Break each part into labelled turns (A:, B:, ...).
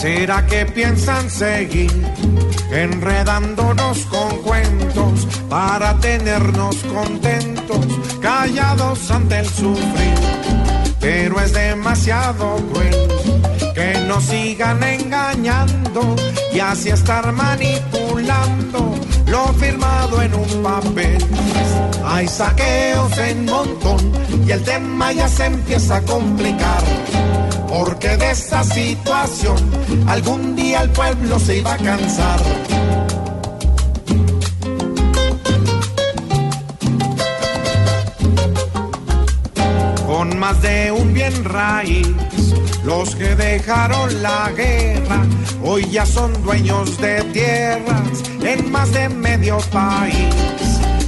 A: ¿Será que piensan seguir enredándonos con cuentos para tenernos contentos, callados ante el sufrir? Pero es demasiado cruel que nos sigan engañando y así estar manipulando lo firmado en un papel. Hay saqueos en montón y el tema ya se empieza a complicar esta situación algún día el pueblo se iba a cansar. Con más de un bien raíz, los que dejaron la guerra hoy ya son dueños de tierras en más de medio país.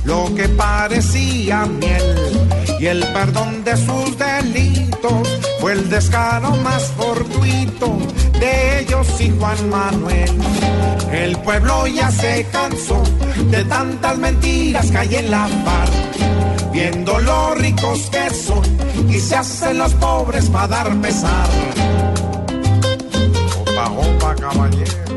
A: Lo que parecía miel y el perdón de sus delitos fue el descaro más fortuito de ellos y Juan Manuel. El pueblo ya se cansó de tantas mentiras que hay en la par, viendo lo ricos que son y se hacen los pobres para dar pesar. Opa, opa, caballero.